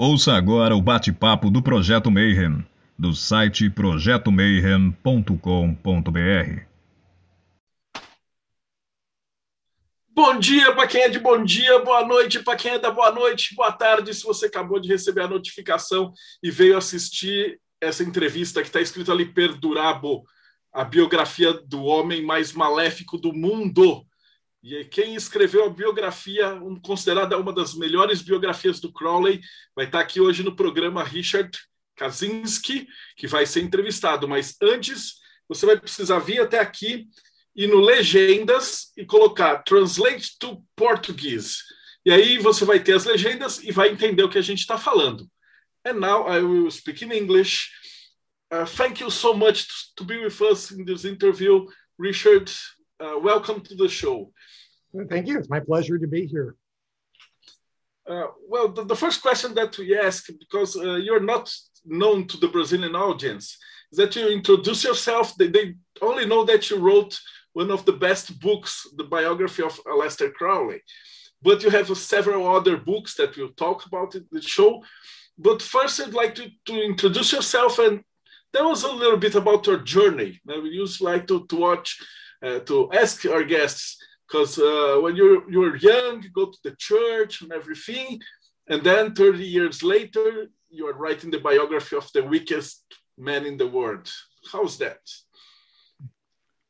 Ouça agora o bate-papo do Projeto Mayhem, do site projetomayhem.com.br. Bom dia para quem é de bom dia, boa noite para quem é da boa noite, boa tarde se você acabou de receber a notificação e veio assistir essa entrevista que está escrito ali Perdurabo, a biografia do homem mais maléfico do mundo. E quem escreveu a biografia, considerada uma das melhores biografias do Crowley, vai estar aqui hoje no programa Richard Kaczynski, que vai ser entrevistado. Mas antes, você vai precisar vir até aqui e no Legendas e colocar Translate to Portuguese. E aí você vai ter as legendas e vai entender o que a gente está falando. And now I will speak in English. Uh, thank you so much to be with us in this interview, Richard. Uh, welcome to the show. Thank you. It's my pleasure to be here. Uh, well, the, the, first question that we ask, because uh, you're not known to the Brazilian audience, is that you introduce yourself. They, they, only know that you wrote one of the best books, the biography of Aleister Crowley. But you have several other books that we'll talk about in the show. But first, I'd like to, to introduce yourself and tell us a little bit about your journey. We used like to, to watch, uh, to ask our guests because uh, when you're you're young, you go to the church and everything, and then 30 years later, you are writing the biography of the weakest man in the world. How's that?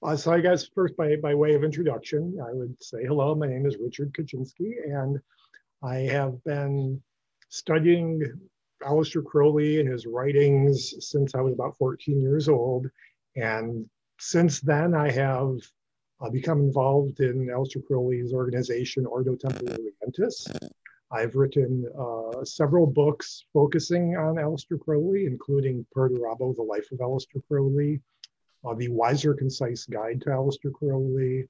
Uh, so I guess first by, by way of introduction, I would say hello, my name is Richard Kaczynski, and I have been studying Aleister Crowley and his writings since I was about 14 years old. And since then, I have uh, become involved in Aleister Crowley's organization, Ordo Templi Orientis. I've written uh, several books focusing on Aleister Crowley, including Perdurabo, The Life of Aleister Crowley, uh, The Weiser Concise Guide to Aleister Crowley,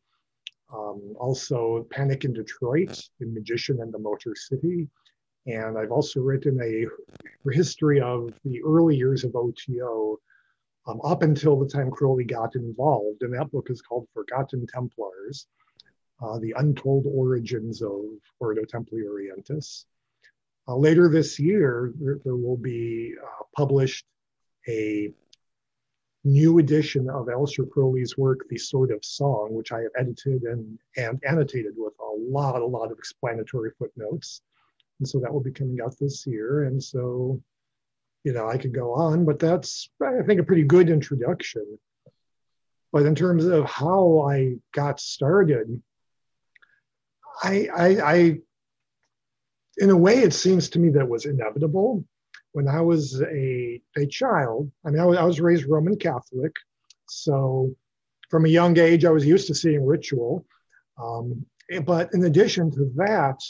um, also Panic in Detroit, The Magician and the Motor City. And I've also written a history of the early years of OTO, um, up until the time Crowley got involved. And that book is called Forgotten Templars, uh, The Untold Origins of Ordo Templi Orientis. Uh, later this year, there, there will be uh, published a new edition of Aleister Crowley's work, The Sword of Song, which I have edited and, and annotated with a lot, a lot of explanatory footnotes. And so that will be coming out this year. And so you know, I could go on, but that's, I think, a pretty good introduction. But in terms of how I got started, I, I, I in a way, it seems to me that was inevitable. When I was a, a child, I mean, I was, I was raised Roman Catholic. So from a young age, I was used to seeing ritual. Um, but in addition to that,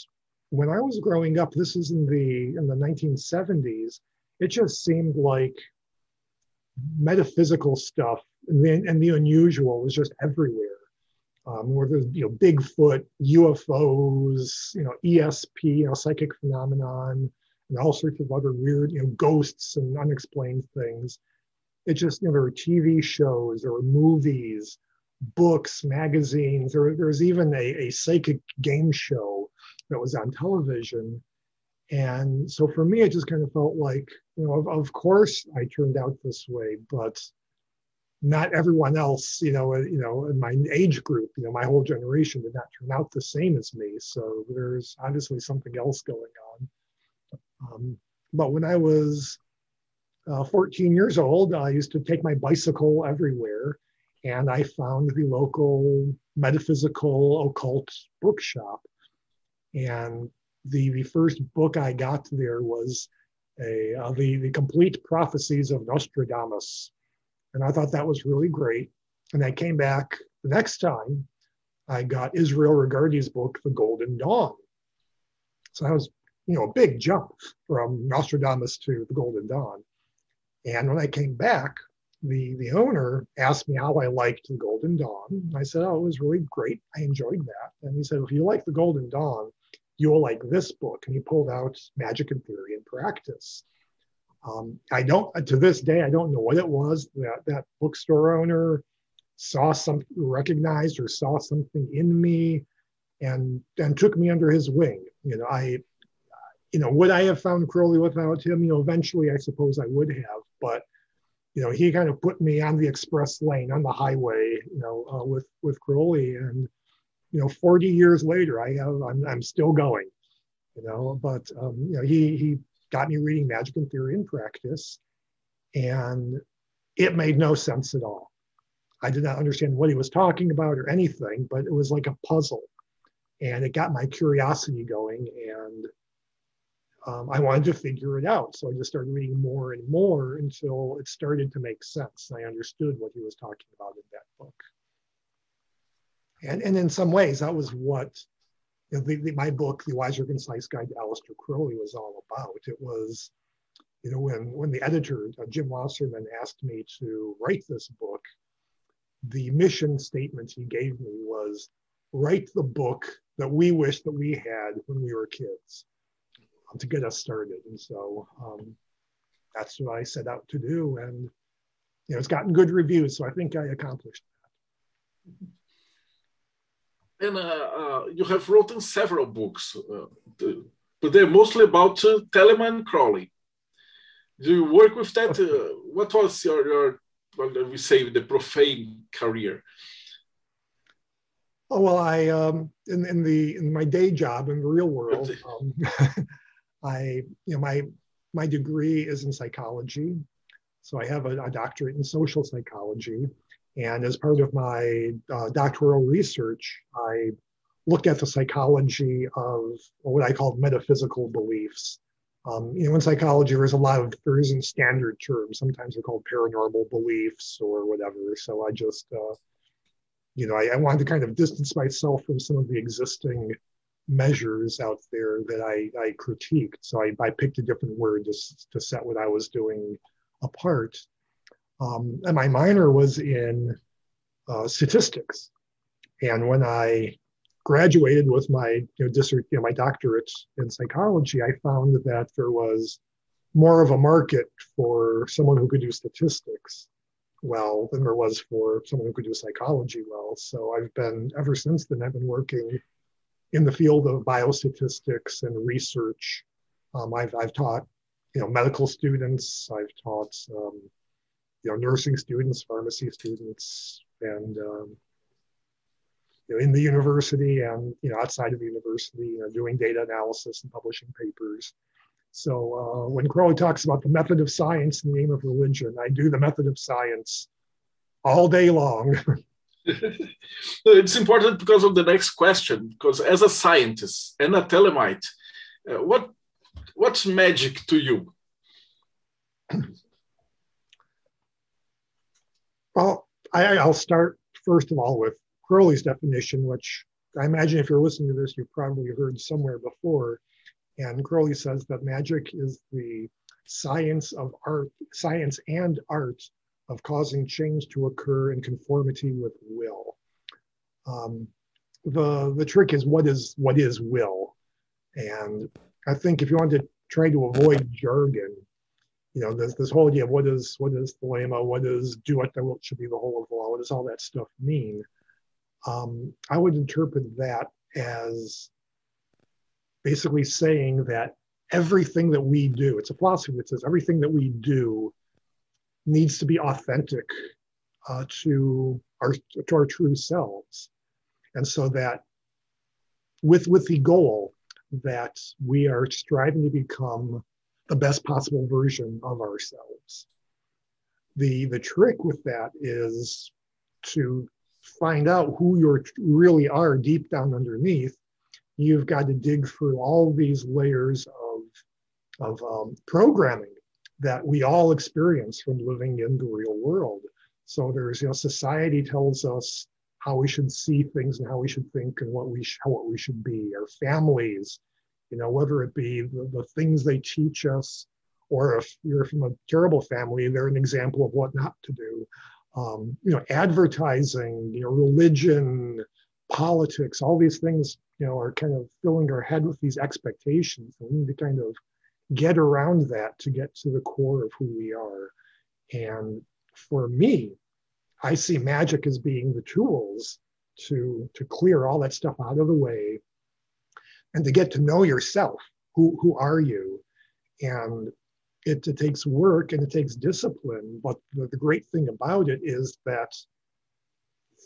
when I was growing up, this is in the in the 1970s, it just seemed like metaphysical stuff and the, and the unusual was just everywhere. Um, where there's you know Bigfoot, UFOs, you know ESP, you know psychic phenomenon, and all sorts of other weird you know ghosts and unexplained things. It just you know there were TV shows, there were movies, books, magazines. There, there was even a, a psychic game show that was on television and so for me, it just kind of felt like, you know, of, of course I turned out this way, but not everyone else, you know, uh, you know, in my age group, you know, my whole generation did not turn out the same as me. So there's obviously something else going on. Um, but when I was uh, 14 years old, I used to take my bicycle everywhere, and I found the local metaphysical occult bookshop. And the, the first book I got there was a, uh, the, the complete prophecies of Nostradamus. And I thought that was really great. And I came back the next time, I got Israel Regardie's book, The Golden Dawn. So that was, you know, a big jump from Nostradamus to The Golden Dawn. And when I came back, the, the owner asked me how I liked The Golden Dawn. I said, oh, it was really great. I enjoyed that. And he said, if you like The Golden Dawn, you'll like this book. And he pulled out Magic and Theory and Practice. Um, I don't, to this day, I don't know what it was that that bookstore owner saw something, recognized or saw something in me and, and took me under his wing. You know, I, you know, would I have found Crowley without him? You know, eventually I suppose I would have, but you know, he kind of put me on the express lane on the highway, you know, uh, with with Crowley, and you know, 40 years later, I have I'm, I'm still going, you know, but um, you know, he he got me reading Magic and Theory and Practice, and it made no sense at all. I did not understand what he was talking about or anything, but it was like a puzzle, and it got my curiosity going, and um, I wanted to figure it out. So I just started reading more and more until it started to make sense. I understood what he was talking about in that book. And, and in some ways, that was what you know, the, the, my book, The Weiser Concise Guide to Aleister Crowley, was all about. It was, you know, when, when the editor, uh, Jim Wasserman, asked me to write this book, the mission statement he gave me was write the book that we wish that we had when we were kids to get us started. And so um, that's what I set out to do. And you know, it's gotten good reviews, so I think I accomplished that. And uh, uh, you have written several books, uh, but they're mostly about uh, Telemann Crowley. Do you work with that? Uh, what was your, your what we say, the profane career? Oh well, I um, in in the in my day job in the real world, um, I, you know, my my degree is in psychology, so I have a, a doctorate in social psychology, and as part of my uh, doctoral research, I looked at the psychology of what I call metaphysical beliefs. Um, you know, in psychology, there's a lot of there isn't standard terms. Sometimes they're called paranormal beliefs or whatever. So I just, uh, you know, I, I wanted to kind of distance myself from some of the existing measures out there that I, I critiqued. So I, I picked a different word to, to set what I was doing apart. Um, and my minor was in uh, statistics. And when I graduated with my you know, district, you know, my doctorate in psychology, I found that there was more of a market for someone who could do statistics well than there was for someone who could do psychology well. So I've been ever since then I've been working in the field of biostatistics and research. Um, I've, I've taught, you know, medical students, I've taught, um, you know, nursing students, pharmacy students, and, um, you know, in the university and, you know, outside of the university, you know, doing data analysis and publishing papers. So uh, when Crowley talks about the method of science in the name of religion, I do the method of science all day long. it's important because of the next question. Because as a scientist and a Thelemite, uh, what what's magic to you? Well, I, I'll start first of all with Crowley's definition, which I imagine if you're listening to this, you've probably heard somewhere before. And Crowley says that magic is the science of art, science and art of causing change to occur in conformity with will. Um, the the trick is what is what is will, and I think if you want to try to avoid jargon, you know, this this whole idea of what is what is thelema, what is do what the will should be the whole of law, what does all that stuff mean? Um, I would interpret that as basically saying that everything that we do, it's a philosophy that says everything that we do needs to be authentic uh, to our to our true selves, and so that with with the goal that we are striving to become the best possible version of ourselves. The the trick with that is to find out who you really are deep down underneath. You've got to dig through all these layers of of um, programming that we all experience from living in the real world. So there's, you know, society tells us how we should see things and how we should think and what we sh- what we should be. Our families, you know, whether it be the, the things they teach us, or if you're from a terrible family, they're an example of what not to do. Um, you know, advertising, you know, religion, politics, all these things, you know, are kind of filling our head with these expectations. And we need to kind of get around that to get to the core of who we are. And for me, I see magic as being the tools to, to clear all that stuff out of the way and to get to know yourself, who who are you? And it, it takes work and it takes discipline. But the, the great thing about it is that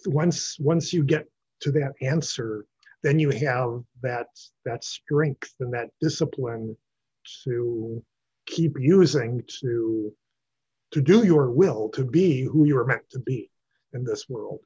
once once you get to that answer, then you have that that strength and that discipline to keep using to to do your will, to be who you are meant to be in this world.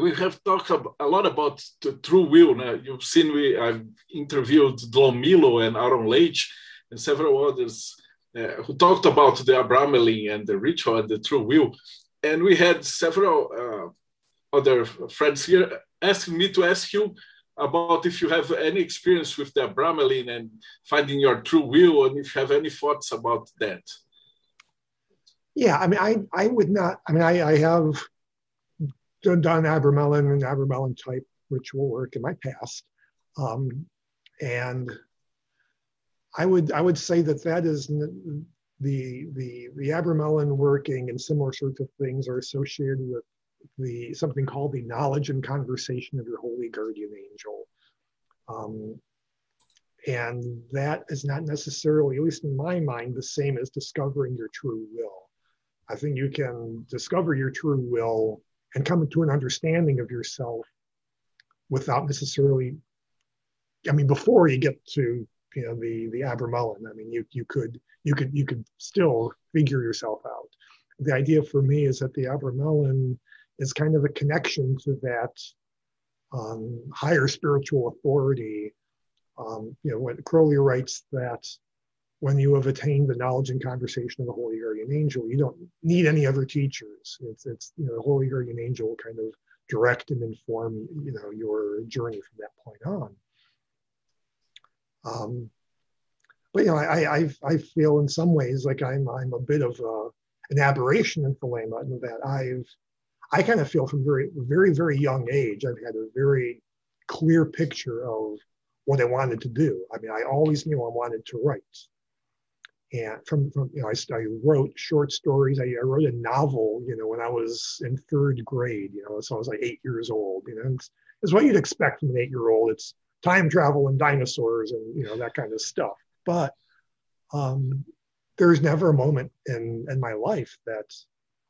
We have talked a lot about the true will. Now, you've seen we I've interviewed Lon Milo and Aaron Leitch and several others uh, who talked about the Abramelin and the ritual and the true will. And we had several uh, other friends here asking me to ask you about if you have any experience with the Abramelin and finding your true will, and if you have any thoughts about that. Yeah, I mean, I, I would not, I mean, I, I have done, Abramelin and Abramelin type ritual work in my past. Um, and I would I would say that that is the the the Abramelin working and similar sorts of things are associated with the something called the knowledge and conversation of your holy guardian angel. Um, and that is not necessarily, at least in my mind, the same as discovering your true will. I think you can discover your true will and coming to an understanding of yourself without necessarily, I mean, before you get to you know the the Abramelin. I mean, you you could you could you could still figure yourself out. The idea for me is that the Abramelin is kind of a connection to that um, higher spiritual authority. Um, you know, when Crowley writes that when you have attained the knowledge and conversation of the Holy Guardian Angel, you don't need any other teachers. It's it's you know the Holy Guardian Angel will kind of direct and inform you know your journey from that point on. Um, but you know, I, I I feel in some ways like I'm I'm a bit of a, an aberration in Thelema in that I've I kind of feel from very very very young age I've had a very clear picture of what I wanted to do. I mean, I always knew I wanted to write. And from, from you know, I, I wrote short stories. I, I, wrote a novel, you know, when I was in third grade, you know, so I was like eight years old, you know, it's, it's what you'd expect from an eight year old. It's time travel and dinosaurs and you know that kind of stuff. But um, there's never a moment in in my life that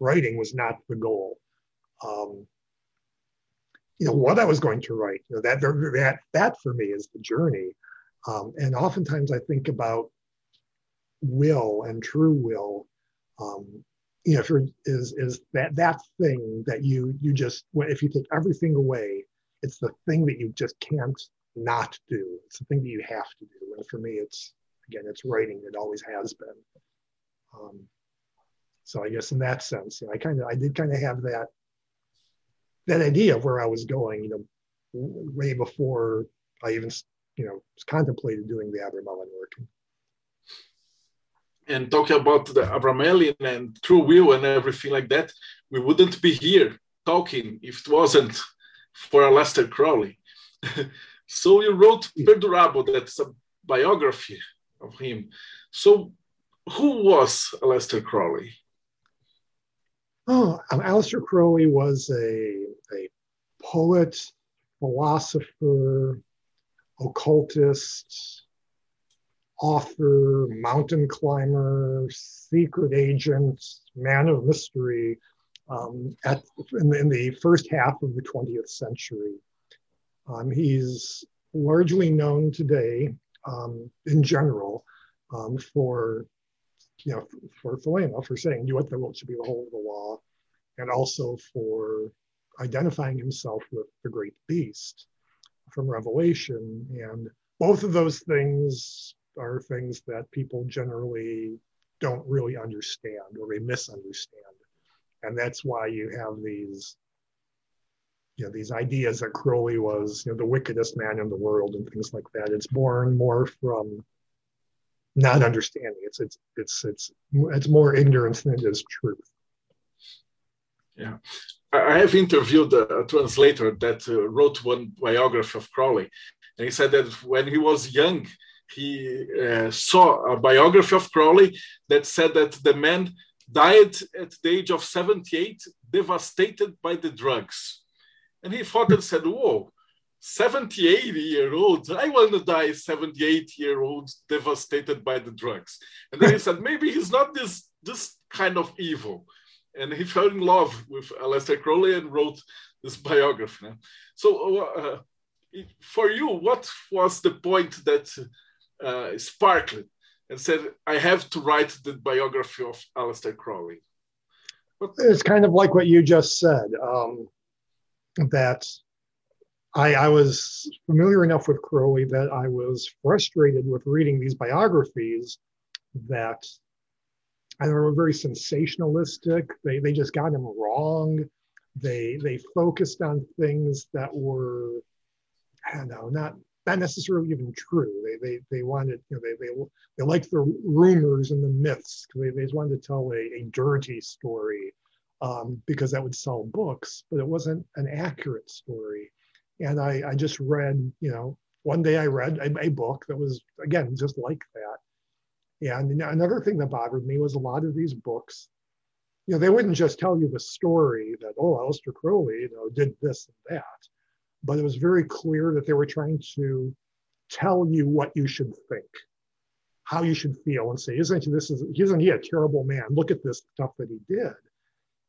writing was not the goal. Um, you know what I was going to write. You know that that that for me is the journey. Um, and oftentimes I think about will and true will. Um, you know, if you're is is that that thing that you you just if you take everything away, it's the thing that you just can't not do. It's the thing that you have to do. And for me, it's again, it's writing. It always has been. Um, so I guess in that sense, you know, I kind of, I did kind of have that that idea of where I was going. You know, way before I even, you know, contemplated doing the Abramelin work. And talking about the Abramelin and true will and everything like that, we wouldn't be here talking if it wasn't for Aleister Crowley. So you wrote Perdurabo, that's a biography of him. So who was Aleister Crowley? Oh, Aleister Crowley was a, a poet, philosopher, occultist, author, mountain climber, secret agent, man of mystery um, at, in, in the first half of the 20th century. Um, he's largely known today um, in general um, for, you know, for Thelema, for saying, you what the will should be the whole of the law, and also for identifying himself with the great beast from Revelation. And both of those things are things that people generally don't really understand or they misunderstand. And that's why you have these you know these ideas that Crowley was you know the wickedest man in the world and things like that. It's born more from not understanding. It's it's it's it's it's more ignorance than it is truth. Yeah, I have interviewed a, translator that uh, wrote one biography of Crowley, and he said that when he was young, he uh, saw a biography of Crowley that said that the man died at the age of 78, devastated by the drugs and he thought and said, Whoa, 78 year old, I want to die 78 year old, devastated by the drugs. And then he said, maybe he's not this, this kind of evil. And he fell in love with Aleister Crowley and wrote this biography. So, uh, for you, what was the point that uh, sparkled and said, I have to write the biography of Aleister Crowley? What? It's kind of like what you just said, um, that I, I, was familiar enough with Crowley that I was frustrated with reading these biographies that I were very sensationalistic. They, they just got him wrong. They, they focused on things that were, I don't know, not not necessarily even true. They they they wanted you know they they they liked the rumors and the myths. They they just wanted to tell a, a dirty story um, because that would sell books, but it wasn't an accurate story. And I I just read you know one day I read a, a book that was again just like that. And another thing that bothered me was a lot of these books, you know, they wouldn't just tell you the story that oh Aleister Crowley you know did this and that but it was very clear that they were trying to tell you what you should think, how you should feel, and say, "Isn't this is isn't he a terrible man? Look at this stuff that he did."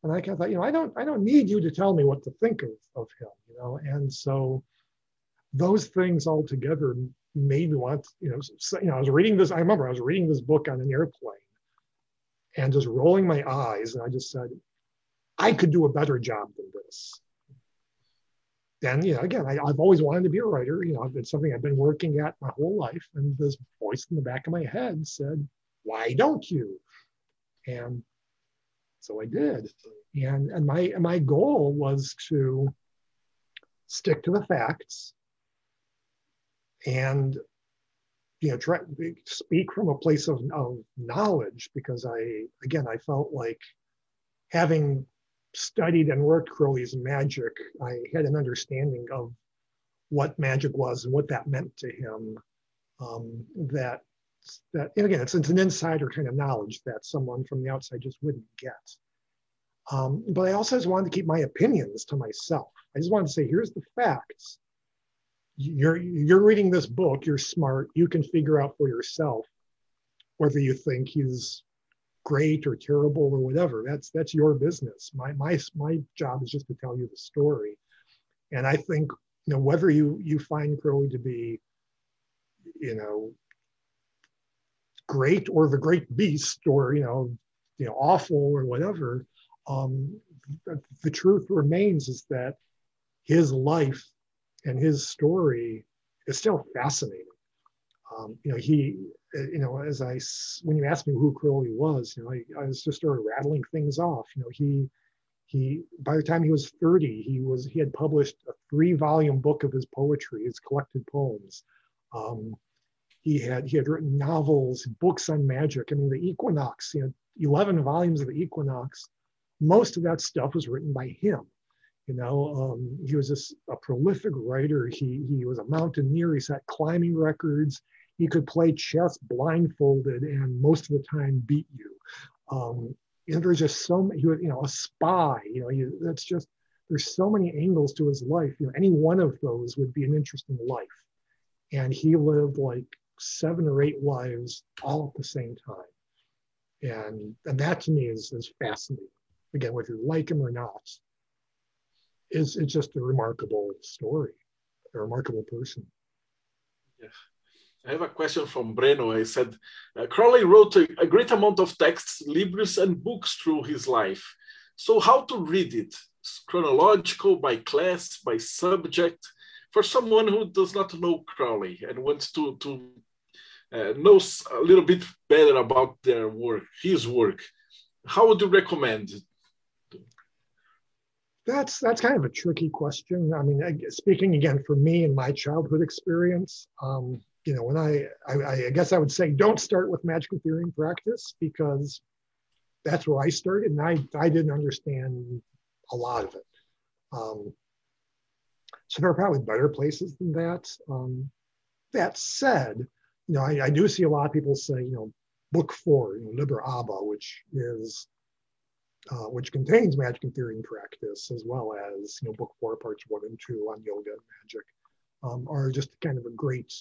And I kind of thought, you know, I don't I don't need you to tell me what to think of, of him, you know. And so those things all together made me want, you know, so, you know, I was reading this. I remember I was reading this book on an airplane, and just rolling my eyes, and I just said, I could do a better job than this then you know again I, have always wanted to be a writer you know it's something i've been working at my whole life and this voice in the back of my head said why don't you? And so i did. And and my my goal was to stick to the facts and you know try speak from a place of, of knowledge because i again i felt like having studied and worked Crowley's magic, I had an understanding of what magic was and what that meant to him. Um, that that and again, it's, it's an insider kind of knowledge that someone from the outside just wouldn't get. Um, but I also just wanted to keep my opinions to myself. I just wanted to say, here's the facts. You're you're reading this book. You're smart. You can figure out for yourself whether you think he's great or terrible or whatever. That's that's your business. My my my job is just to tell you the story. And I think you know whether you you find Crowley to be, you know, great or the great beast or you know you know awful or whatever, um, the, the truth remains is that his life and his story is still fascinating. Um, you know, he you know, as I, when you asked me who Crowley was, you know, I, I was just started rattling things off. You know, he, he, by the time he was 30, he was, he had published a three volume book of his poetry, his collected poems. Um, he had, he had written novels, books on magic. I mean, the Equinox, you know, 11 volumes of the Equinox, most of that stuff was written by him. You know, um, he was just a prolific writer. He, he was a mountaineer. He set climbing records he could play chess blindfolded and most of the time beat you. Um, and there's just so many, you know, a spy, you know, you, that's just, there's so many angles to his life. You know, any one of those would be an interesting life. And he lived like seven or eight lives all at the same time. And, and that to me is, is fascinating. Again, whether you like him or not, is it's just a remarkable story, a remarkable person. Yeah. I have a question from Breno. I said, uh, Crowley wrote a, a, great amount of texts, libris, and books through his life. So, how to read it? It's Chronological, by class, by subject? For someone who does not know Crowley and wants to, to uh, know a little bit better about their work, his work, how would you recommend? That's that's kind of a tricky question. I mean, speaking again for me and my childhood experience, um, you know, when I, I, I guess I would say don't start with magical theory and practice because that's where I started and I, I didn't understand a lot of it. Um, so there are probably better places than that. Um, that said, you know, I, I, do see a lot of people say, you know, book four, you know, Liber ABA, which is, uh, which contains magic and theory and practice, as well as, you know, book four, parts one and two on yoga and magic. um, are just kind of a great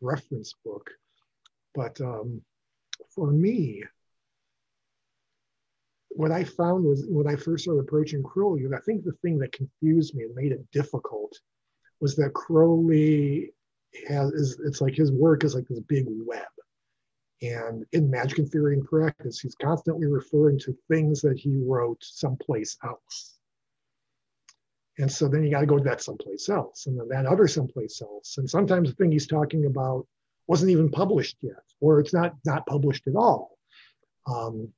reference book. But um, for me, what I found was when I first started approaching Crowley, I think the thing that confused me and made it difficult was that Crowley has is it's like his work is like this big web. And in Magic and Theory and Practice, he's constantly referring to things that he wrote someplace else. And so then you got to go to that someplace else, and then that other someplace else. And sometimes the thing he's talking about wasn't even published yet, or it's not not published at all. Um,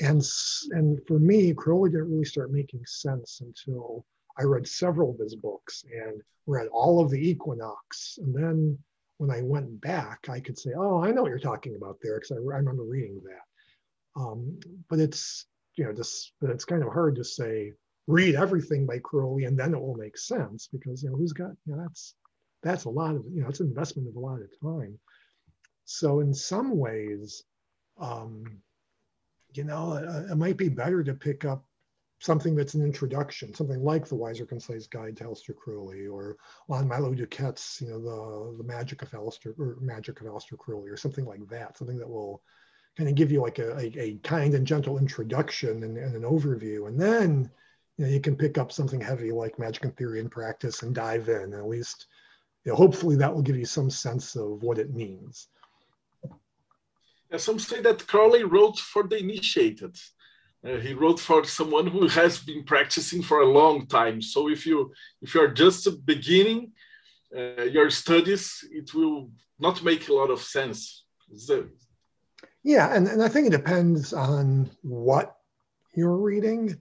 and and for me, Crowley didn't really start making sense until I read several of his books and read all of the Equinox. And then when I went back, I could say, "Oh, I know what you're talking about there," because I, I, remember reading that. Um, but it's you know it's kind of hard to say read everything by Crowley and then it will make sense because you know who's got you know that's that's a lot of you know it's an investment of a lot of time. So in some ways, um, you know, it, it might be better to pick up something that's an introduction, something like the Weiser Concise Guide to Aleister Crowley or Lon-Milo DuQuette's, you know, the, the Magic of Aleister or Magic of Aleister Crowley or something like that, something that will kind of give you like a, a, a kind and gentle introduction and, and, an overview. And then, you know, you can pick up something heavy like Magic and Theory and Practice and dive in. At least, you know, hopefully that will give you some sense of what it means. Yeah, some say that Crowley wrote for the initiated uh, he wrote for someone who has been practicing for a long time. So if you if you are just beginning uh, your studies, it will not make a lot of sense. So, yeah, and, and I think it depends on what you're reading,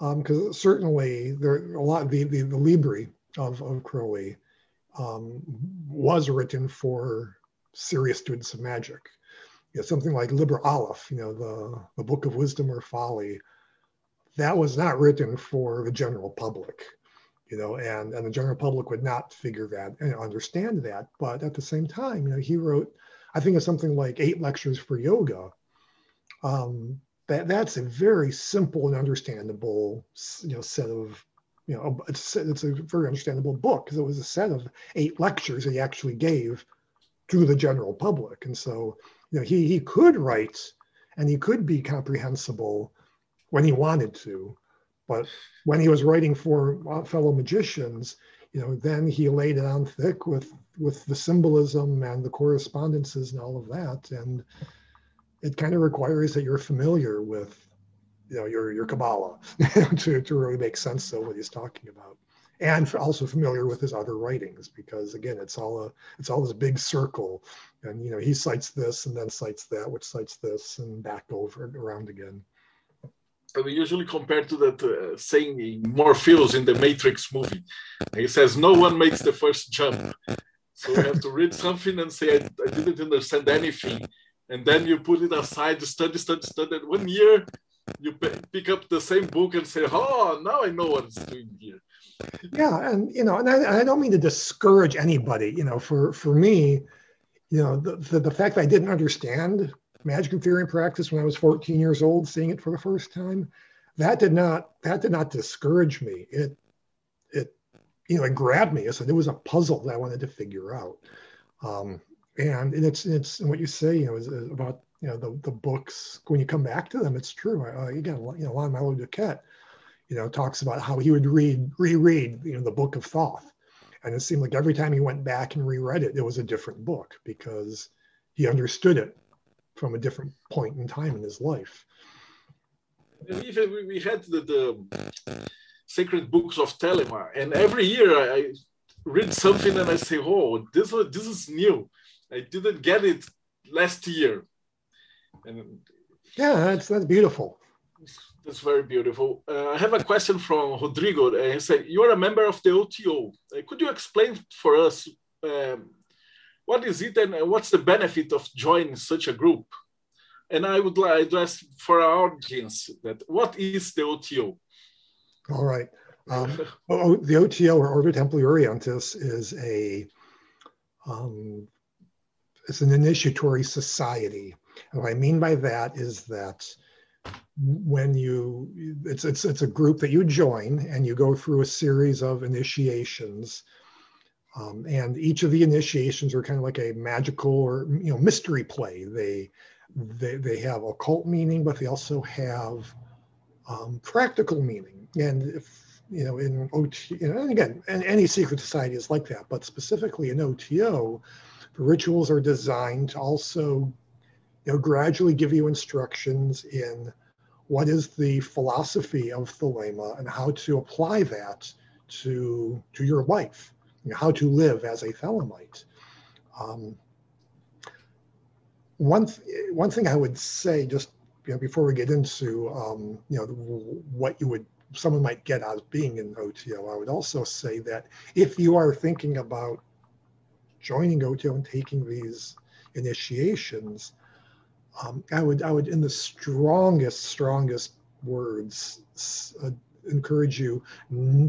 because um, certainly there a lot the the, the Libri of of Crowley um, was written for serious students of magic you know, something like Liber Aleph, you know, the, the book of wisdom or folly, that was not written for the general public, you know, and, and the general public would not figure that and understand that. But at the same time, you know, he wrote, I think it's something like eight lectures for yoga. Um, that, that's a very simple and understandable, you know, set of, you know, it's, it's a very understandable book because it was a set of eight lectures he actually gave to the general public. And so you know, he, he could write and he could be comprehensible when he wanted to. But when he was writing for uh, fellow magicians, you know, then he laid it on thick with with the symbolism and the correspondences and all of that. And it kind of requires that you're familiar with, you know, your your Kabbalah to, to really make sense of what he's talking about and also familiar with his other writings because again it's all a it's all this big circle and you know he cites this and then cites that which cites this and back over and around again we usually compare to that uh, saying Morpheus in the Matrix movie. He says, No one makes the first jump. So you have to read something and say, I, I didn't understand anything. And then you put it aside, study, study, study. And one year, you pick up the same book and say, Oh, now I know what it's doing here. Yeah and you know and I, I, don't mean to discourage anybody you know for for me you know the, the, the fact that i didn't understand magic and theory and practice when i was 14 years old seeing it for the first time that did not that did not discourage me. It it you know it grabbed me. So it was a puzzle that i wanted to figure out. Um, and it's it's what you say you know is, about you know the, the books when you come back to them it's true uh, got you know Lon-Milo DuQuette you know, talks about how he would read, reread, you know, the book of Thoth. And it seemed like every time he went back and reread it, it was a different book because he understood it from a different point in time in his life. Even we had the, the sacred books of Thelema, and every year I, I read something and I say, "Oh, this this is new. I didn't get it last year." And yeah, that's that's beautiful. That's very beautiful. Uh, I have a question from Rodrigo. Uh, he said, "You are a member of the OTO. Uh, could you explain for us um, what is it and what's the benefit of joining such a group?" And I would like to ask for our audience that what is the OTO? All right. Um, the OTO or Templi Orientis is a um, it's an initiatory society. And what I mean by that is that when you it's it's it's a group that you join and you go through a series of initiations Um, and each of the initiations are kind of like a magical or you know mystery play. They they, they have occult meaning, but they also have um, practical meaning. And if you know in OT, and again, and any secret society is like that, but specifically in OTO, the rituals are designed to also you know gradually give you instructions in what is the philosophy of Thelema and how to apply that to to your life you know, how to live as a Thelemite. Um, one th- one thing I would say, just you know, before we get into um, you know what you would someone might get out of being in OTO, I would also say that if you are thinking about joining OTO and taking these initiations, um, I would I would in the strongest strongest words uh, encourage you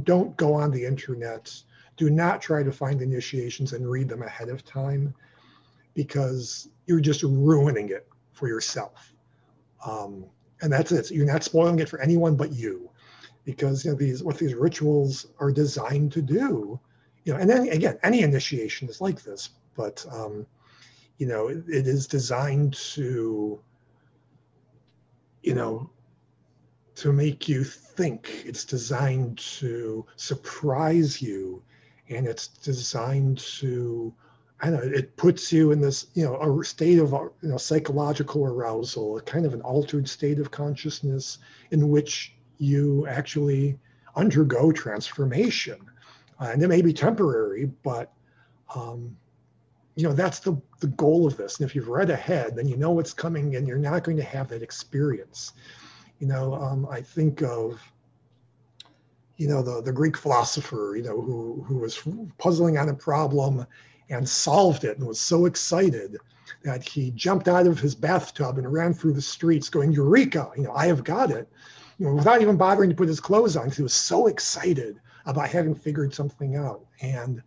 don't go on the internet do not try to find initiations and read them ahead of time because you're just ruining it for yourself. Um, and that's it. You're not spoiling it for anyone but you, because you know these what these rituals are designed to do. You know, and then again, any initiation is like this, but um, you know, it, it is designed to, you know, to make you think. It's designed to surprise you and it's designed to I don't know, it puts you in this, you know, a state of, you know, psychological arousal, a kind of an altered state of consciousness in which you actually undergo transformation. Uh, and it may be temporary, but, um, you know, that's the, the goal of this. And if you've read ahead, then you know what's coming and you're not going to have that experience. You know, um, I think of, you know, the, the Greek philosopher, you know, who, who was puzzling on a problem and solved it and was so excited that he jumped out of his bathtub and ran through the streets going, Eureka, you know, I have got it. You know, without even bothering to put his clothes on, because he was so excited about having figured something out. And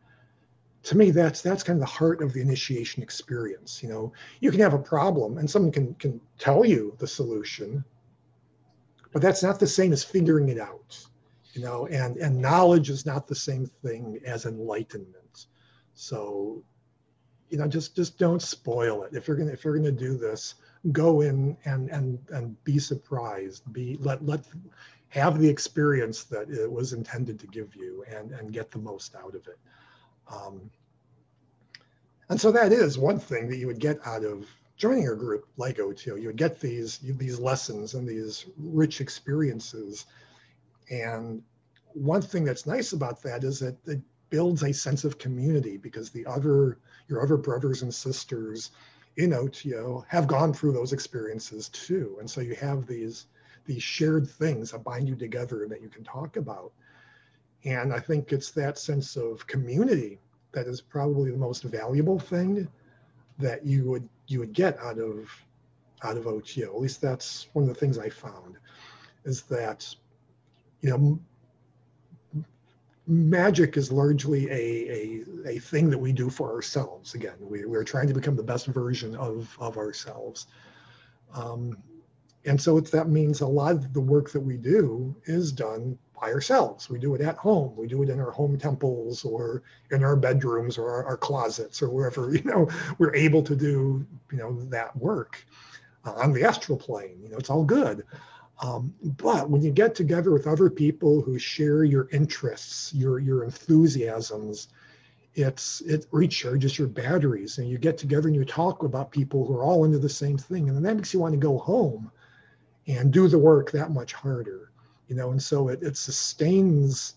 to me, that's that's kind of the heart of the initiation experience. You know, you can have a problem and someone can can tell you the solution, but that's not the same as figuring it out you know and and knowledge is not the same thing as enlightenment so you know just just don't spoil it if you're gonna if you're gonna do this go in and and and be surprised be let let have the experience that it was intended to give you and and get the most out of it um, and so that is one thing that you would get out of joining a group like OTO. You would get these these lessons and these rich experiences and one thing that's nice about that is that it builds a sense of community because the other, your other brothers and sisters in OTO have gone through those experiences too. And so you have these, these shared things that bind you together that you can talk about. And I think it's that sense of community that is probably the most valuable thing that you would you would get out of out of OTO. At least that's one of the things I found is that you know magic is largely a, a, a thing that we do for ourselves. Again, we, we're trying to become the best version of, of ourselves. Um, and so it's, that means a lot of the work that we do is done by ourselves. We do it at home. We do it in our home temples or in our bedrooms or our, our closets or wherever, you know, we're able to do, you know, that work uh, on the astral plane. You know, it's all good. Um, but when you get together with other people who share your interests, your your enthusiasms, it's it recharges your batteries, and you get together and you talk about people who are all into the same thing, and then that makes you want to go home and do the work that much harder, you know. And so it it sustains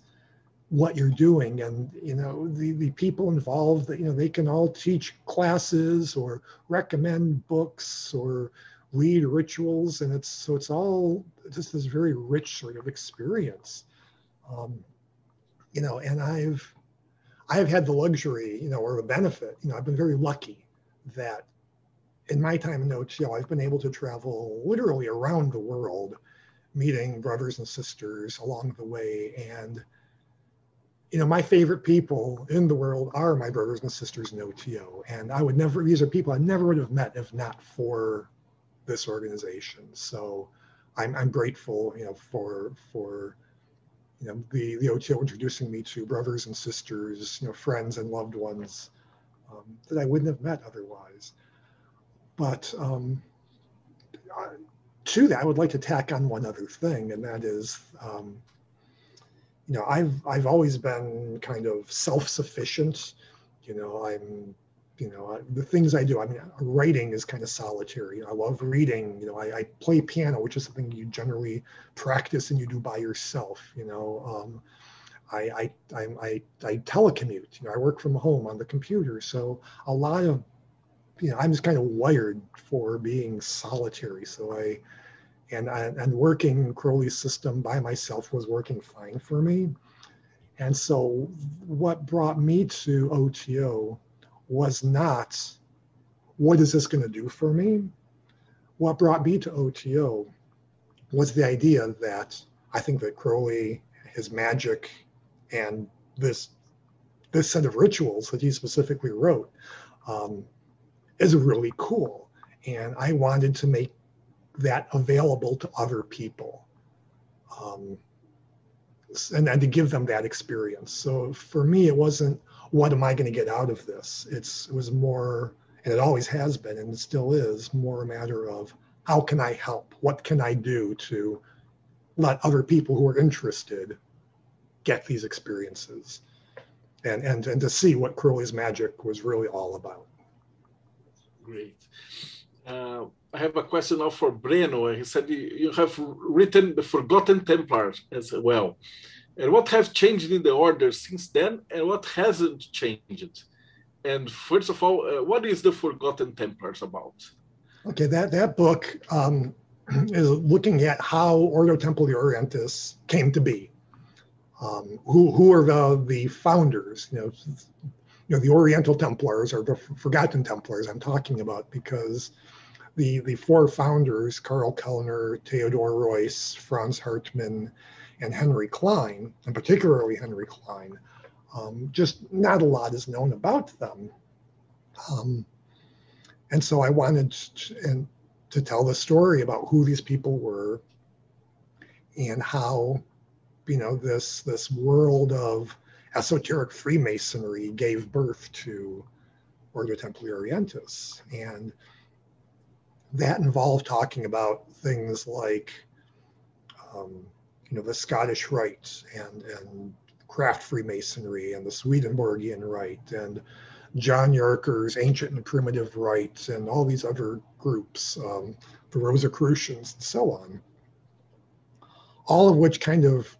what you're doing, and you know the the people involved that you know they can all teach classes or recommend books or lead rituals, and it's so it's all just this very rich sort of experience. Um, you know, and I've I've had the luxury, you know, or the benefit, you know, I've been very lucky that in my time in OTO, I've been able to travel literally around the world, meeting brothers and sisters along the way. And, you know, my favorite people in the world are my brothers and sisters in OTO. And I would never, these are people I never would have met if not for this organization. So I'm, I'm grateful, you know, for for you know, the, the OTO introducing me to brothers and sisters, you know, friends and loved ones um, that I wouldn't have met otherwise. But um, to that, I would like to tack on one other thing, and that is, um, you know, I've I've always been kind of self-sufficient. You know, I'm, you know, the things I do. I mean, writing is kind of solitary. I love reading. You know, I, I, play piano, which is something you generally practice and you do by yourself. You know, um, I, I, I, I, I telecommute. You know, I work from home on the computer, so a lot of you know, I'm just kind of wired for being solitary. So I, and and working Crowley's system by myself was working fine for me. And so what brought me to OTO was not what is this going to do for me? What brought me to OTO was the idea that I think that Crowley, his magic, and this this set of rituals that he specifically wrote um, is really cool. And I wanted to make that available to other people. Um, and, and to give them that experience. So for me, it wasn't what am I going to get out of this? It's it was more, and it always has been, and it still is, more a matter of how can I help? What can I do to let other people who are interested get these experiences, and and and to see what Crowley's magic was really all about. Great. Uh, I have a question now for Breno. He said you have written the Forgotten Templars as well. And what has changed in the order since then, and what hasn't changed? And first of all, uh, what is the Forgotten Templars about? Okay, that that book um, is looking at how Ordo Templi Orientis came to be. Um, who who are the the founders? You know, you know, the Oriental Templars or the Forgotten Templars I'm talking about because the, the four founders, Carl Kellner, Theodore Reuss, Franz Hartmann, and Henry Klein, and particularly Henry Klein, um, just not a lot is known about them. Um, and so I wanted to, and, to tell the story about who these people were and how, you know, this this world of esoteric Freemasonry gave birth to Ordo Templi Orientis. And that involved talking about things like, um, you know, the Scottish Rite and, and craft Freemasonry and the Swedenborgian Rite and John Yarker's Ancient and Primitive Rites and all these other groups, um, the Rosicrucians and so on, all of which kind of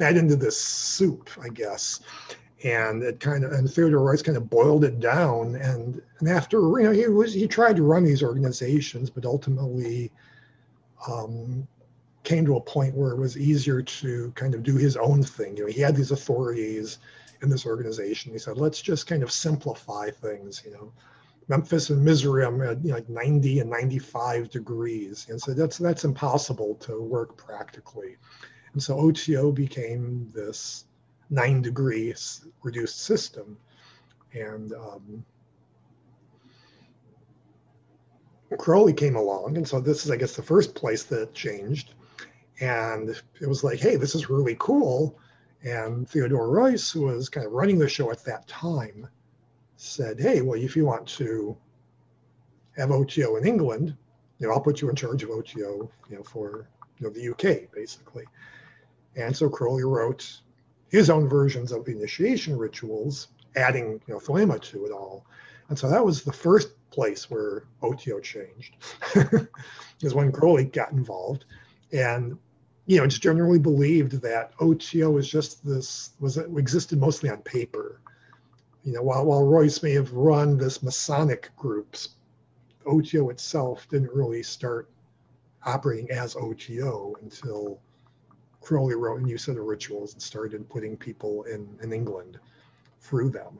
fed into this soup, I guess. And it kind of, and Theodore Reuss kind of boiled it down. And, and after, you know, he was, he tried to run these organizations, but ultimately um, came to a point where it was easier to kind of do his own thing. You know, he had these authorities in this organization. He said, let's just kind of simplify things, you know. Memphis and Mizraim at you know, like 90 and 95 degrees. And so that's that's impossible to work practically. And so OTO became this nine degrees reduced system. And um, Crowley came along. And so this is, I guess, the first place that changed. And it was like, hey, this is really cool. And Theodore Reuss, who was kind of running the show at that time, said, hey, well, if you want to have OTO in England, you know, I'll put you in charge of OTO, you know, for you know, the UK, basically. And so Crowley wrote his own versions of the initiation rituals, adding you know to it all. And so that was the first place where OTO changed, is when Crowley got involved. And you know, it's generally believed that OTO is just this was existed mostly on paper. You know, while while Reuss may have run this Masonic groups, OTO itself didn't really start operating as OTO until Crowley wrote a new set of rituals and started putting people in, in England through them.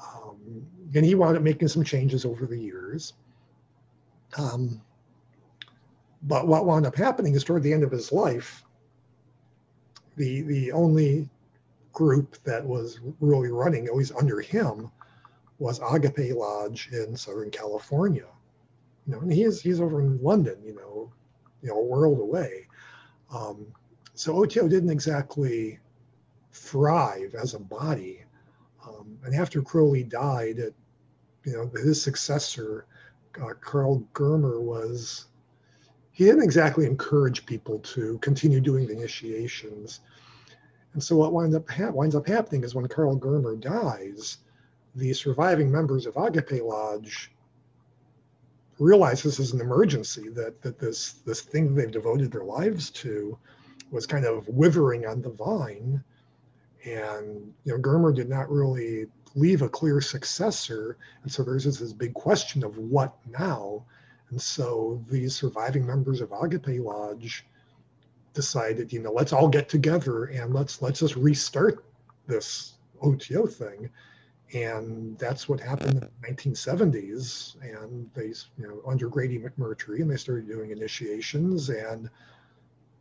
Um, and he wound up making some changes over the years. Um, but what wound up happening is toward the end of his life, the the only group that was really running, always under him, was Agape Lodge in Southern California. You know, and he is he's over in London, you know, you know, a world away. Um, so OTO didn't exactly thrive as a body. Um, and after Crowley died, it, you know, his successor, uh, Karl Germer, was he didn't exactly encourage people to continue doing the initiations. And so what winds up ha- winds up happening is when Karl Germer dies, the surviving members of Agape Lodge realize this is an emergency that that this this thing they've devoted their lives to was kind of withering on the vine. And you know Germer did not really leave a clear successor. And so there's this, big question of what now? And so the surviving members of Agape Lodge decided you know let's all get together and let's let's just restart this OTO thing. And that's what happened in the 1970s and they you know under grady mcmurtry and they started doing initiations. And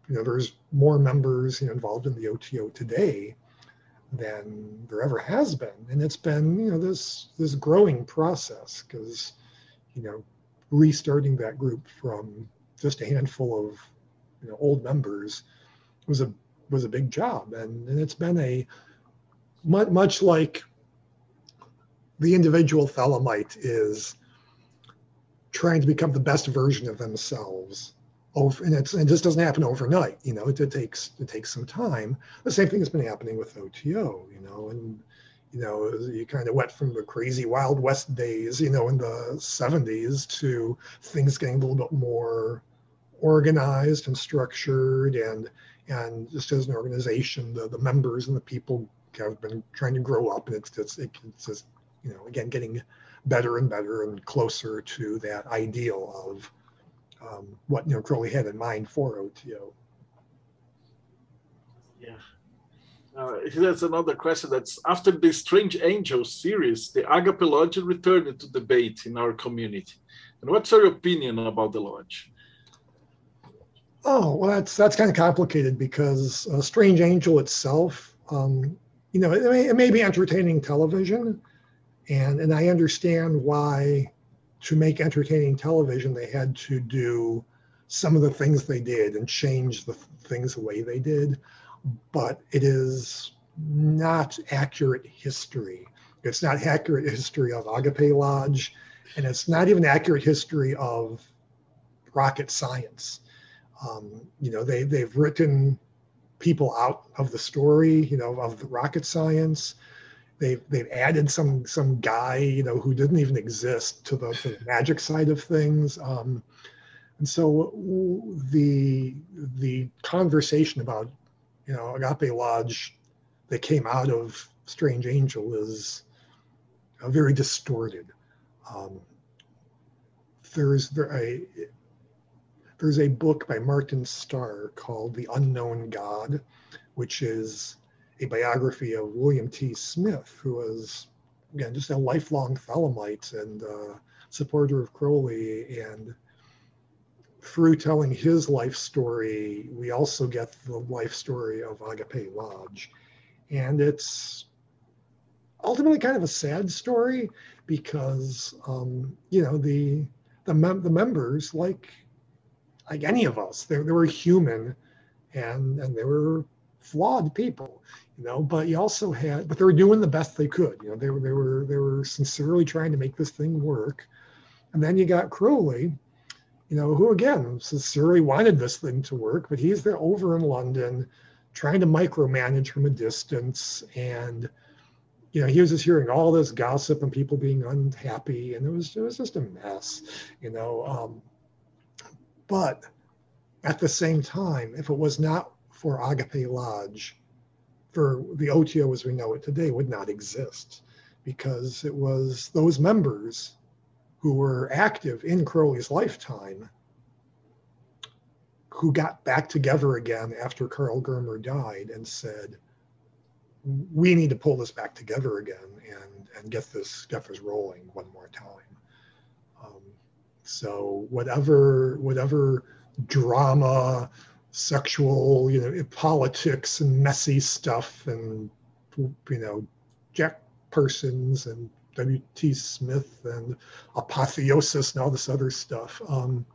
you know there's more members involved in the oto today than there ever has been and it's been you know this this growing process because you know restarting that group from just a handful of you know old members was a was a big job and, and it's been a much, much like the individual Thelemite is trying to become the best version of themselves. Over, and it's and just doesn't happen overnight. You know, it, it takes it takes some time. The same thing has been happening with OTO. You know, and you know you kind of went from the crazy Wild West days, you know, in the '70s to things getting a little bit more organized and structured, and and just as an organization, the the members and the people have been trying to grow up, and it's just it's just you know, again, getting better and better and closer to that ideal of um, what you know Crowley had in mind for OTO. Yeah. Uh, here's another question that's after the Strange Angels series, the Agape Lodge returned to debate in our community. And what's your opinion about the lodge? Oh, well, that's that's kind of complicated because uh, Strange Angel itself, um, you know, it may, it may be entertaining television, and and I understand why to make entertaining television they had to do some of the things they did and change the things the way they did, but it is not accurate history. It's not accurate history of Agape Lodge, and it's not even accurate history of rocket science. Um, you know, they they've written people out of the story, you know, of the rocket science they've they've added some some guy you know who didn't even exist to the, to the magic side of things. Um, and so the the conversation about you know agape lodge that came out of strange angel is uh, very distorted. Um, there's there a there's a book by martin starr called the unknown god which is a biography of William T. Smith, who was, again, just a lifelong Thelemite and uh, supporter of Crowley. And through telling his life story, we also get the life story of Agape Lodge. And it's ultimately kind of a sad story because, um, you know, the, the, mem- the members, like, like any of us, they, they were human and, and they were flawed people you know but you also had but they were doing the best they could you know they were they were they were sincerely trying to make this thing work. And then you got crowley you know who again sincerely wanted this thing to work but he's there over in london trying to micromanage from a distance. And you know he was just hearing all this gossip and people being unhappy and it was it was just a mess you know um, but at the same time if it was not for agape lodge for the OTO as we know it today would not exist because it was those members who were active in Crowley's lifetime who got back together again after Karl Germer died and said, we need to pull this back together again and, and get this get this rolling one more time. Um, so whatever whatever drama sexual, you know, politics and messy stuff and, you know, Jack Parsons and W.T. Smith and apotheosis and all this other stuff. Um,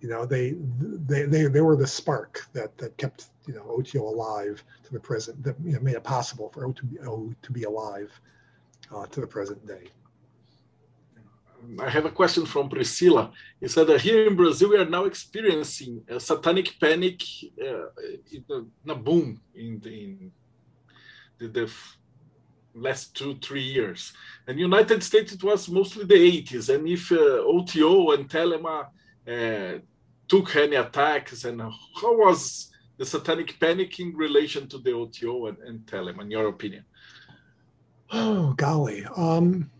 you know, they they they, they were the spark that that kept you know OTO alive to the present that you know, made it possible for OTO to be, alive uh, to the present day. I have a question from Priscilla. He said that here in Brazil we are now experiencing a satanic panic uh, in a boom in the, in the, the last two three years. And United States it was mostly the 80s. And if uh, OTO and Thelema uh, took any attacks, and how was the satanic panic in relation to the OTO and, and Thelema, in your opinion? Oh golly. Um,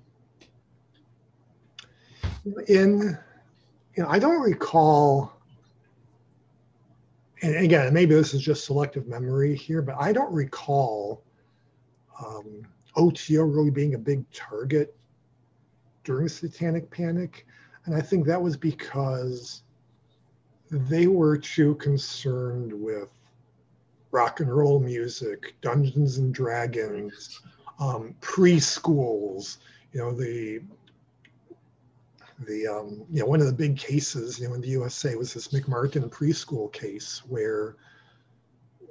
in you know, I don't recall. And again, maybe this is just selective memory here, but I don't recall um, OTO really being a big target during Satanic Panic. And I think that was because they were too concerned with rock and roll music, Dungeons and Dragons, um, preschools, you know, the the um, you know one of the big cases you know in the USA was this McMartin preschool case where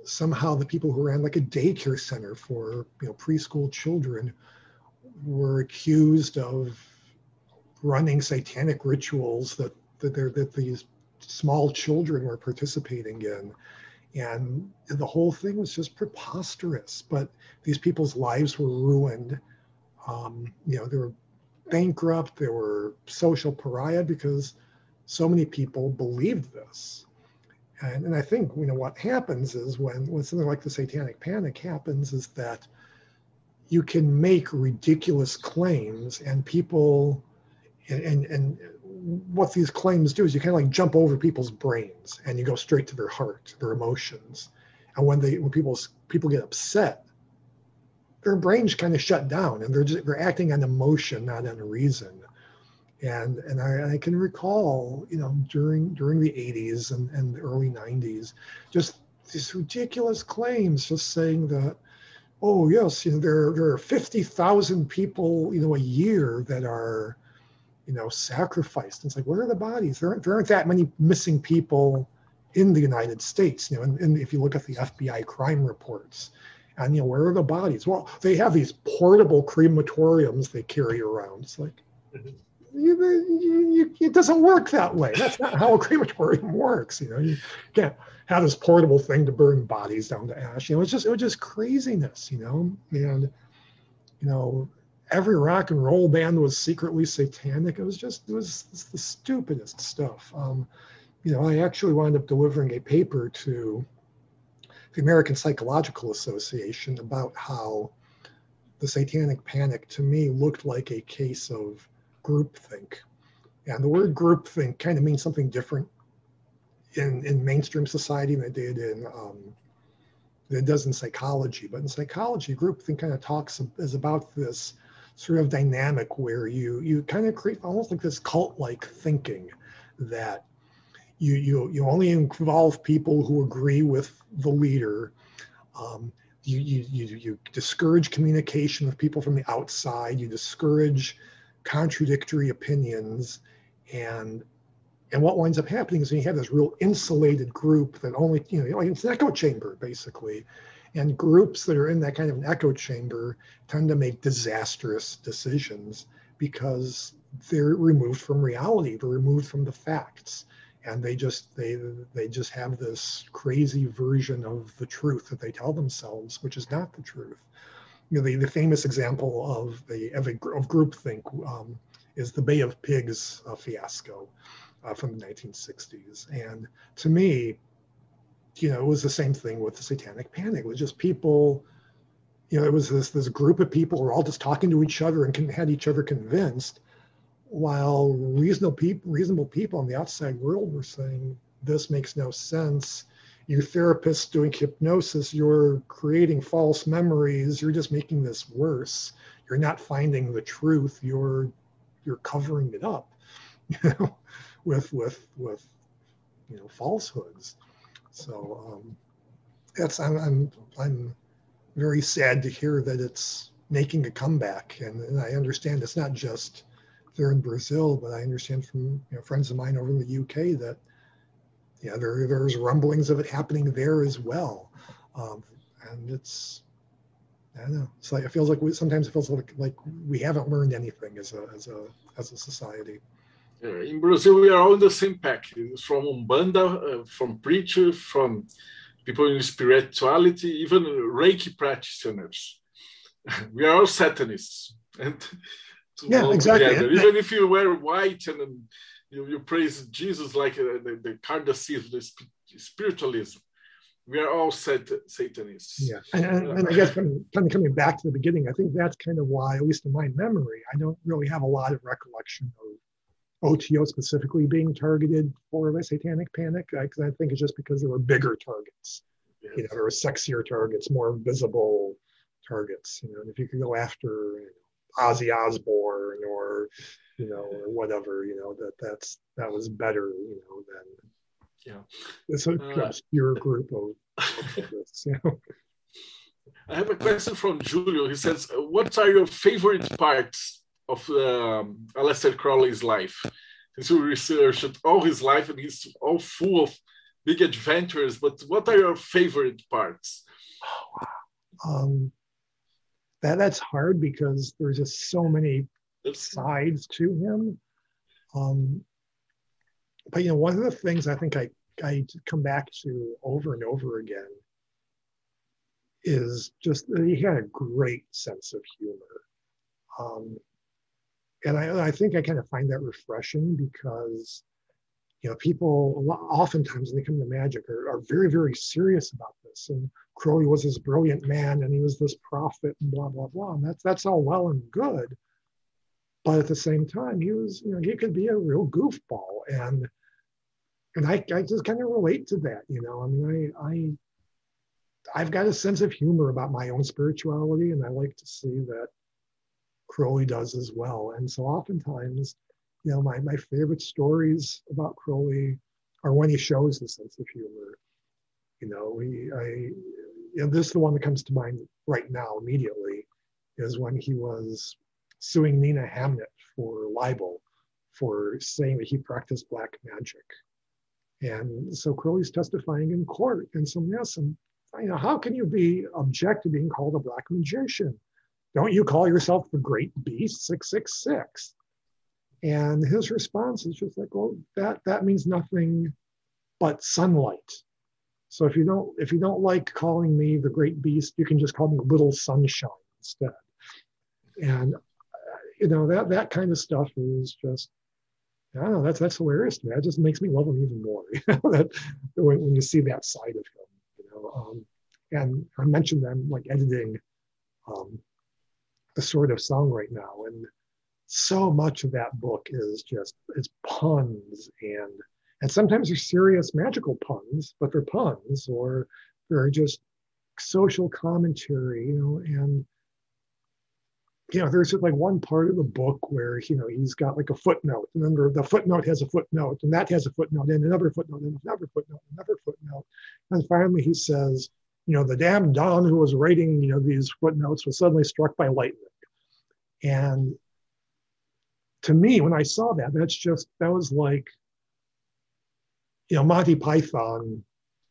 somehow the people who ran like a daycare center for you know preschool children were accused of running satanic rituals that that, that these small children were participating in. And the whole thing was just preposterous but these people's lives were ruined. Um, you know they were bankrupt they were social pariah because so many people believed this and, and I think you know what happens is when when something like the satanic panic happens is that you can make ridiculous claims and people and, and, and what these claims do is you kind of like jump over people's brains and you go straight to their heart, their emotions. And when they when people people get upset, their brains kind of shut down and they're just they're acting on emotion, not on reason. And and I, I, can recall you know during during the 80s and, and early 90s just these ridiculous claims just saying that oh yes you know there there are 50,000 people you know a year that are you know sacrificed. And it's like where are the bodies? There aren't, there aren't that many missing people in the United States you know and, and if you look at the FBI crime reports and you know where are the bodies well they have these portable crematoriums they carry around it's like mm-hmm you, you, it doesn't work that way. That's not how a crematorium works. You know, you can't have this portable thing to burn bodies down to ash. You know, it's just it was just craziness. You know, and you know, every rock and roll band was secretly satanic. It was just it was the stupidest stuff. Um, you know, I actually wound up delivering a paper to the American Psychological Association about how the Satanic Panic to me looked like a case of groupthink. And the word groupthink kind of means something different in, in mainstream society than it did in um, it does in psychology. But in psychology, groupthink kind of talks is about this sort of dynamic where you you kind of create almost like this cult-like thinking that you you you only involve people who agree with the leader. Um, you, you you you discourage communication with people from the outside. You discourage contradictory opinions and and what winds up happening is you have this real insulated group that only you know it's an echo chamber basically and groups that are in that kind of an echo chamber tend to make disastrous decisions because they're removed from reality they're removed from the facts and they just they they just have this crazy version of the truth that they tell themselves which is not the truth you know, the, the famous example of the of, of groupthink um, is the Bay of Pigs uh, fiasco uh, from the 1960s. And to me, you know, it was the same thing with the Satanic Panic. It was just people, you know, it was this this group of people who were all just talking to each other and can, had each other convinced, while reasonable people, reasonable people in the outside world were saying this makes no sense you therapists doing hypnosis, you're creating false memories. You're just making this worse. You're not finding the truth. You're you're covering it up, you know, with with with you know falsehoods. So um, that's I'm, I'm I'm very sad to hear that it's making a comeback, and, and I understand it's not just there in Brazil, but I understand from you know, friends of mine over in the UK that yeah, there, there's rumblings of it happening there as well. Um, and it's, I don't know. It's like it feels like we sometimes it feels like, like we haven't learned anything as a as a as a society. Yeah, in Brazil, we are all in the same pack. From umbanda, uh, from preachers, from people in spirituality, even Reiki practitioners. we are all Satanists, and yeah, exactly. Together. Even if you wear white and you, you praise Jesus like uh, the, the Kardecism, the spiritualism, we are all sat- Satanists. Yeah, and, and, and I guess kind of coming back to the beginning, I think that's kind of why, at least in my memory, I don't really have a lot of recollection of OTO specifically being targeted for the satanic panic. Because I, I, think it's just because there were bigger targets. Yes. You know, there were sexier targets, more visible targets. You know, and if you could go after you know, Ozzy Osbourne or you know or whatever, you know that that's that was better. You know than yeah. It's a uh, obscure group of, of this, you know. I have a question from Julio. He says, "What are your favorite parts of um, Aleister Crowley's life? Since you researched all his life and he's all full of big adventures, but what are your favorite parts?" Oh, wow. Um, that that's hard because there's just so many sides to him. Um, but you know, one of the things I think I I come back to over and over again is just that he had a great sense of humor. Um, and I, I think I kind of find that refreshing because you know people oftentimes when they come to magic are, are very very serious about this and crowley was this brilliant man and he was this prophet and blah blah blah and that's that's all well and good but at the same time he was you know he could be a real goofball and and I, I just kind of relate to that, you know. I mean, I, I, I've got a sense of humor about my own spirituality, and I like to see that Crowley does as well. And so, oftentimes, you know, my my favorite stories about Crowley are when he shows the sense of humor. You know, he, I, know, this is the one that comes to mind right now immediately, is when he was suing Nina Hamnett for libel for saying that he practiced black magic and so Crowley's testifying in court. And so yes, and you know, how can you be object to being called a black magician? Don't you call yourself the great beast 666? And his response is just like, well, that that means nothing but sunlight. So if you don't if you don't like calling me the great beast, you can just call me little sunshine instead. And you know that that kind of stuff is just I don't know. That's that's hilarious to me. That just makes me love him even more. You know, that when, when you see that side of him, you know. Um, and I mentioned I'm like editing um, the Sword of Song right now, and so much of that book is just it's puns and and sometimes they're serious magical puns, but they're puns or they're just social commentary, you know, and you know, there's like one part of the book where, you know, he's got like a footnote, and then the footnote has a footnote, and that has a footnote, and another footnote, and another footnote, another footnote. And finally he says, you know, the damn Don who was writing, you know, these footnotes was suddenly struck by lightning. And to me, when I saw that, that's just, that was like, you know, Monty Python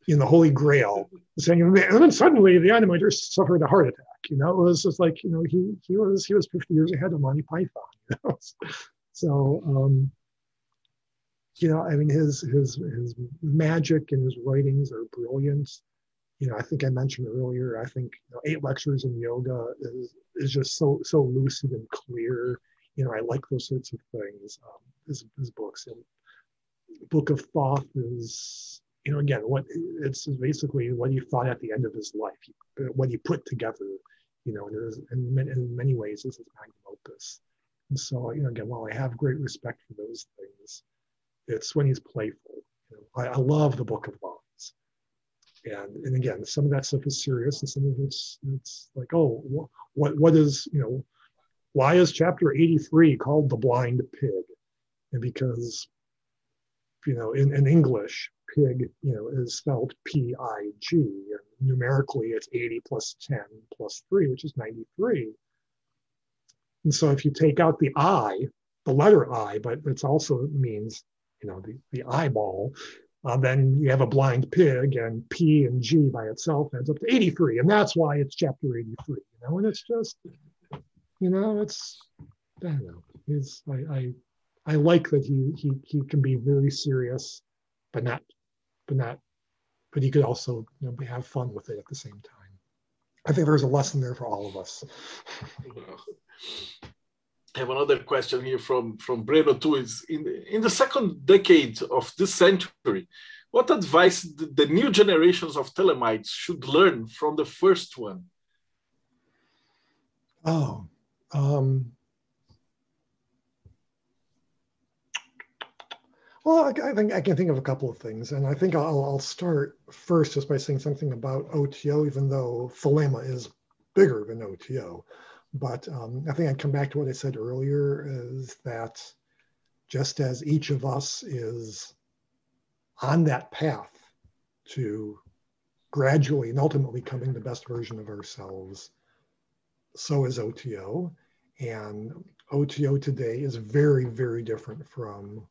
in the Holy Grail, saying, and then suddenly the animator suffered a heart attack. You know, it was just like, you know, he he was he was 50 years ahead of Monty Python. You know? so, um, you know, I mean, his his his magic and his writings are brilliant. You know, I think I mentioned earlier. I think you know, eight lectures in yoga is is just so so lucid and clear. You know, I like those sorts of things. Um, his his books and Book of Thoth is you know, again, what it's basically what he thought at the end of his life, what he put together, you know, and it is, in, in many ways, this is magnum opus. And so, you know, again, while I have great respect for those things, it's when he's playful. You know, I, I love the Book of Bones. And, and again, some of that stuff is serious, and some of it's it's like, oh, what what is you know, why is chapter 83 called the blind pig? And because you know, in, in English, pig, you know, is spelled P-I-G. And numerically, it's 80 plus 10 plus 3, which is 93. And so if you take out the I, the letter I, but it also means, you know, the, the eyeball, uh, then you have a blind pig, and P and G by itself adds up to 83, and that's why it's chapter 83. You know, and it's just, you know, it's I don't know. He's I I, I like that he he he can be very serious, but not but not but he could also you know have fun with it at the same time. I think there's a lesson there for all of us. I have another question here from from Breno too. Is in in the second decade of this century, what advice the, the new generations of Thelemites should learn from the first one? Oh, um, well, I, I, think I can think of a couple of things, and I think I'll, I'll start first just by saying something about OTO, even though Thelema is bigger than OTO. But um, I think I'd come back to what I said earlier is that just as each of us is on that path to gradually and ultimately becoming the best version of ourselves, so is OTO. And OTO today is very, very different from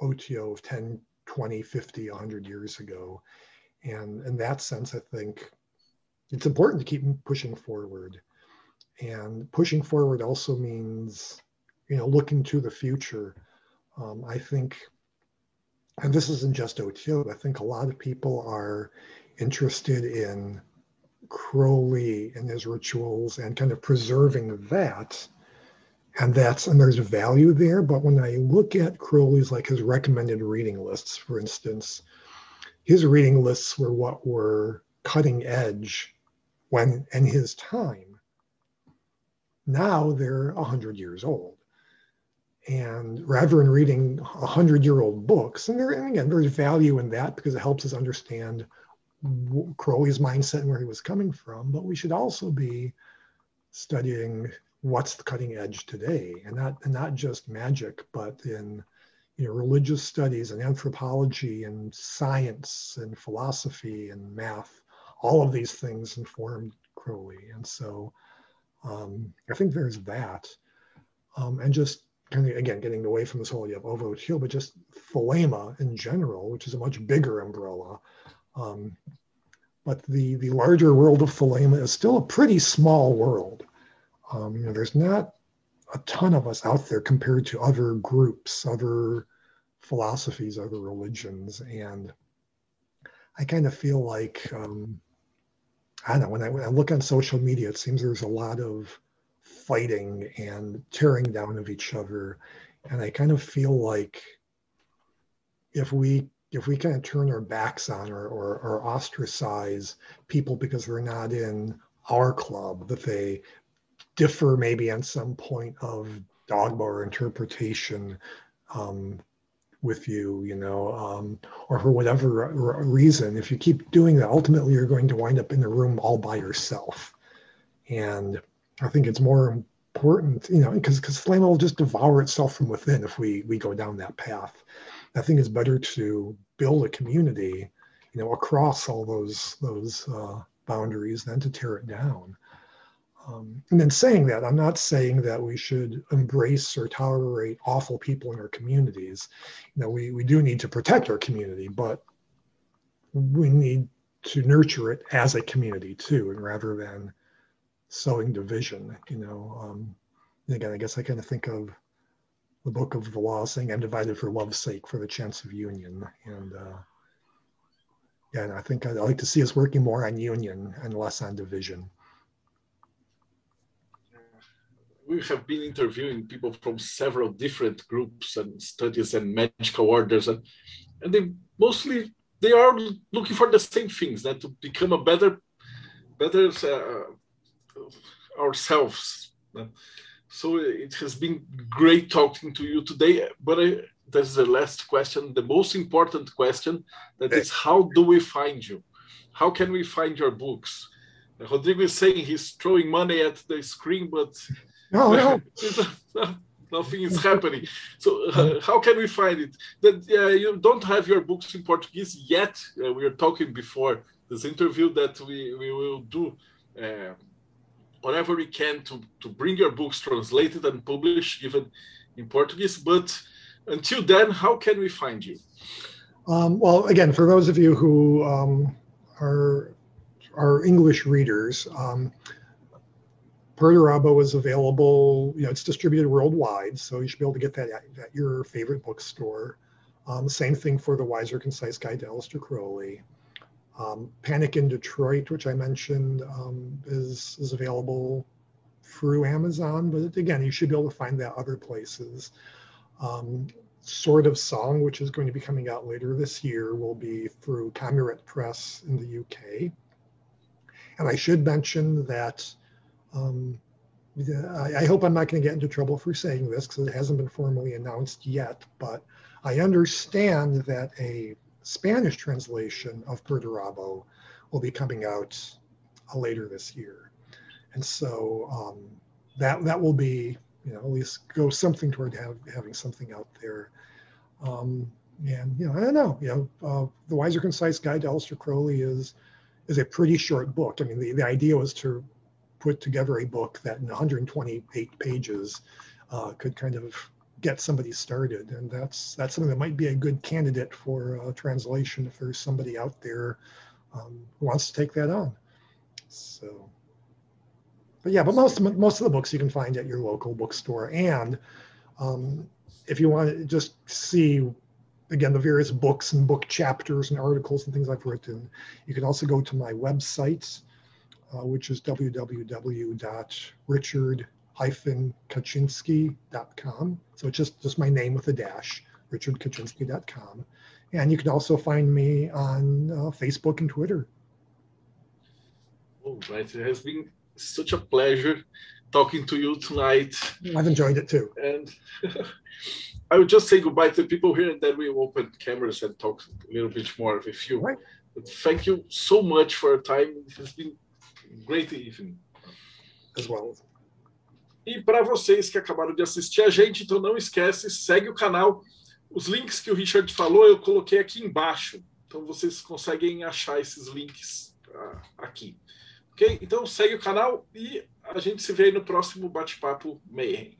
OTO of 10, 20, 50, 100 years ago. And in that sense, I think it's important to keep pushing forward. And pushing forward also means, you know, looking to the future. Um, I think, and this isn't just OTO, I think a lot of people are interested in Crowley and his rituals and kind of preserving that. And that's, and there's value there. But when I look at Crowley's, like his recommended reading lists, for instance, his reading lists were what were cutting edge when in his time now they're 100 years old. And rather than reading 100 year old books, and, there, and again, there's value in that because it helps us understand Crowley's mindset and where he was coming from, but we should also be studying what's the cutting edge today and not, and not just magic, but in you know, religious studies and anthropology and science and philosophy and math. All of these things informed Crowley. And so um, I think there's that. Um, and just kind of, again, getting away from this whole idea of ovo teal, but just Thelema in general, which is a much bigger umbrella. Um, but the, the larger world of Thelema is still a pretty small world. Um, you know, there's not a ton of us out there compared to other groups, other philosophies, other religions. And I kind of feel like um, I don't know, when I, when I look on social media, it seems there's a lot of fighting and tearing down of each other. And I kind of feel like if we if we kind of turn our backs on or, or, or ostracize people because they're not in our club, that they differ maybe on some point of dogma or interpretation, um, with you, you know, um, or for whatever reason, if you keep doing that, ultimately you're going to wind up in the room all by yourself. And I think it's more important, you know, because because flame will just devour itself from within if we we go down that path. I think it's better to build a community, you know, across all those those uh, boundaries than to tear it down. Um, and then saying that, I'm not saying that we should embrace or tolerate awful people in our communities. You know, we, we do need to protect our community, but we need to nurture it as a community too, and rather than sowing division, you know. Um, again, I guess I kind of think of the book of the law saying, I'm divided for love's sake, for the chance of union. And uh, yeah, and I think I'd like to see us working more on union and less on division. We have been interviewing people from several different groups and studies and magical orders, and, and they mostly they are looking for the same things that to become a better, better uh, ourselves. So it has been great talking to you today. But I, there's the last question, the most important question, that is how do we find you? How can we find your books? Rodrigo is saying he's throwing money at the screen, but no, no. Nothing is happening. So uh, how can we find it? That uh, you don't have your books in Portuguese yet. Uh, we were talking before this interview that we, we will do uh, whatever we can to, to bring your books translated and published even in Portuguese. But until then, how can we find you? Um, well, again, for those of you who um, are are English readers, um, Perdurabo is available. You know, it's distributed worldwide, so you should be able to get that at, at your favorite bookstore. Um, same thing for the Weiser Concise Guide to Aleister Crowley. Um, Panic in Detroit, which I mentioned, um, is is available through Amazon, but again, you should be able to find that other places. Um, Sword of Song, which is going to be coming out later this year, will be through Camuret Press in the UK. And I should mention that um, I, I, hope I'm not going to get into trouble for saying this because it hasn't been formally announced yet, but I understand that a Spanish translation of Perdurabo will be coming out uh, later this year. And so um, that, that will be you know, at least go something toward have, having something out there. Um, and you know, I don't know. You know, uh, the Weiser Concise Guide to Aleister Crowley is is a pretty short book. I mean, the, the idea was to put together a book that in 128 pages uh, could kind of get somebody started, and that's that's something that might be a good candidate for uh, translation if there's somebody out there um, who wants to take that on. So but yeah, but most most of the books you can find at your local bookstore. And um, if you want to just see again the various books and book chapters and articles and things I've written, you can also go to my website, uh, which is www.richard-kaczynski.com. So it's just just my name with a dash, richardkaczynski.com. And you can also find me on uh, Facebook and Twitter. Oh. It has been such a pleasure talking to you tonight. I've enjoyed it too. And I would just say goodbye to the people here, and then we'll open cameras and talk a little bit more with you. Right. But thank you so much for your time. It has been great evening. As well. E para vocês que acabaram de assistir a gente, então não esquece, segue o canal. Os links que o Richard falou, eu coloquei aqui embaixo. Então vocês conseguem achar esses links uh, aqui. Ok? Então segue o canal e a gente se vê no próximo bate-papo Mayhem.